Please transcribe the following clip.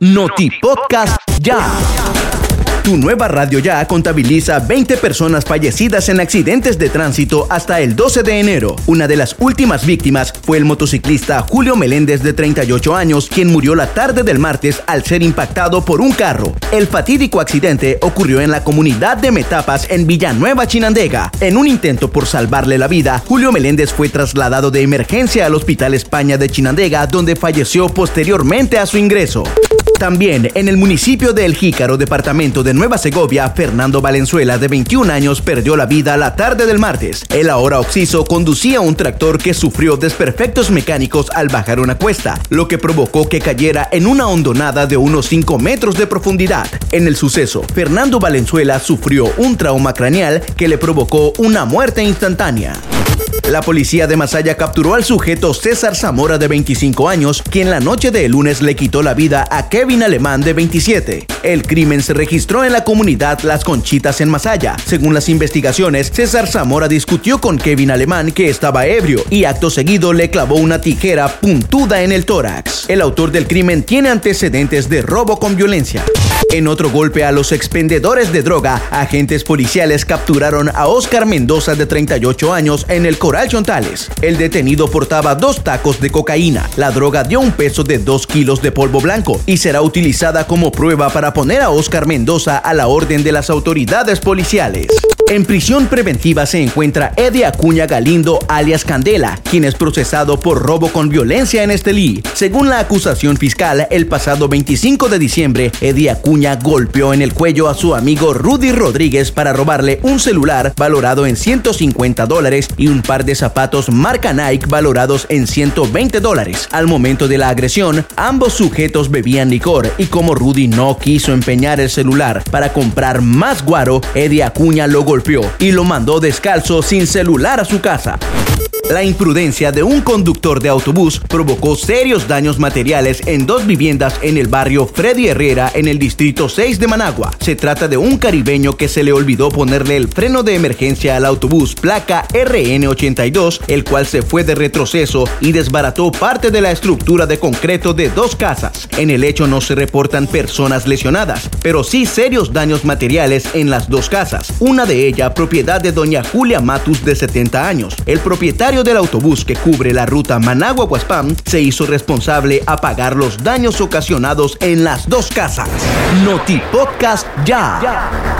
Noti Podcast Ya. Tu nueva radio ya contabiliza 20 personas fallecidas en accidentes de tránsito hasta el 12 de enero. Una de las últimas víctimas fue el motociclista Julio Meléndez de 38 años, quien murió la tarde del martes al ser impactado por un carro. El fatídico accidente ocurrió en la comunidad de Metapas en Villanueva, Chinandega. En un intento por salvarle la vida, Julio Meléndez fue trasladado de emergencia al Hospital España de Chinandega, donde falleció posteriormente a su ingreso. También en el municipio de El Jícaro, departamento de Nueva Segovia, Fernando Valenzuela, de 21 años, perdió la vida la tarde del martes. El ahora occiso conducía un tractor que sufrió desperfectos mecánicos al bajar una cuesta, lo que provocó que cayera en una hondonada de unos 5 metros de profundidad. En el suceso, Fernando Valenzuela sufrió un trauma craneal que le provocó una muerte instantánea. La policía de Masaya capturó al sujeto César Zamora de 25 años, quien la noche de lunes le quitó la vida a Kevin Alemán de 27. El crimen se registró en la comunidad Las Conchitas en Masaya. Según las investigaciones, César Zamora discutió con Kevin Alemán que estaba ebrio y acto seguido le clavó una tijera puntuda en el tórax. El autor del crimen tiene antecedentes de robo con violencia. En otro golpe a los expendedores de droga, agentes policiales capturaron a Oscar Mendoza de 38 años en el Coral El detenido portaba dos tacos de cocaína. La droga dio un peso de 2 kilos de polvo blanco y será utilizada como prueba para poner a Oscar Mendoza a la orden de las autoridades policiales. En prisión preventiva se encuentra Eddie Acuña Galindo alias Candela, quien es procesado por robo con violencia en Estelí. Según la acusación fiscal, el pasado 25 de diciembre, Eddie Acuña golpeó en el cuello a su amigo Rudy Rodríguez para robarle un celular valorado en 150 dólares y un par de zapatos marca Nike valorados en 120 dólares. Al momento de la agresión, ambos sujetos bebían licor y como Rudy no quiso empeñar el celular para comprar más guaro, Eddie Acuña lo golpeó y lo mandó descalzo sin celular a su casa. La imprudencia de un conductor de autobús provocó serios daños materiales en dos viviendas en el barrio Freddy Herrera en el distrito 6 de Managua. Se trata de un caribeño que se le olvidó ponerle el freno de emergencia al autobús placa RN82, el cual se fue de retroceso y desbarató parte de la estructura de concreto de dos casas. En el hecho no se reportan personas lesionadas, pero sí serios daños materiales en las dos casas, una de ellas propiedad de doña Julia Matus de 70 años. El propietario del autobús que cubre la ruta Managua-Guaspam se hizo responsable a pagar los daños ocasionados en las dos casas. Noti Podcast ya.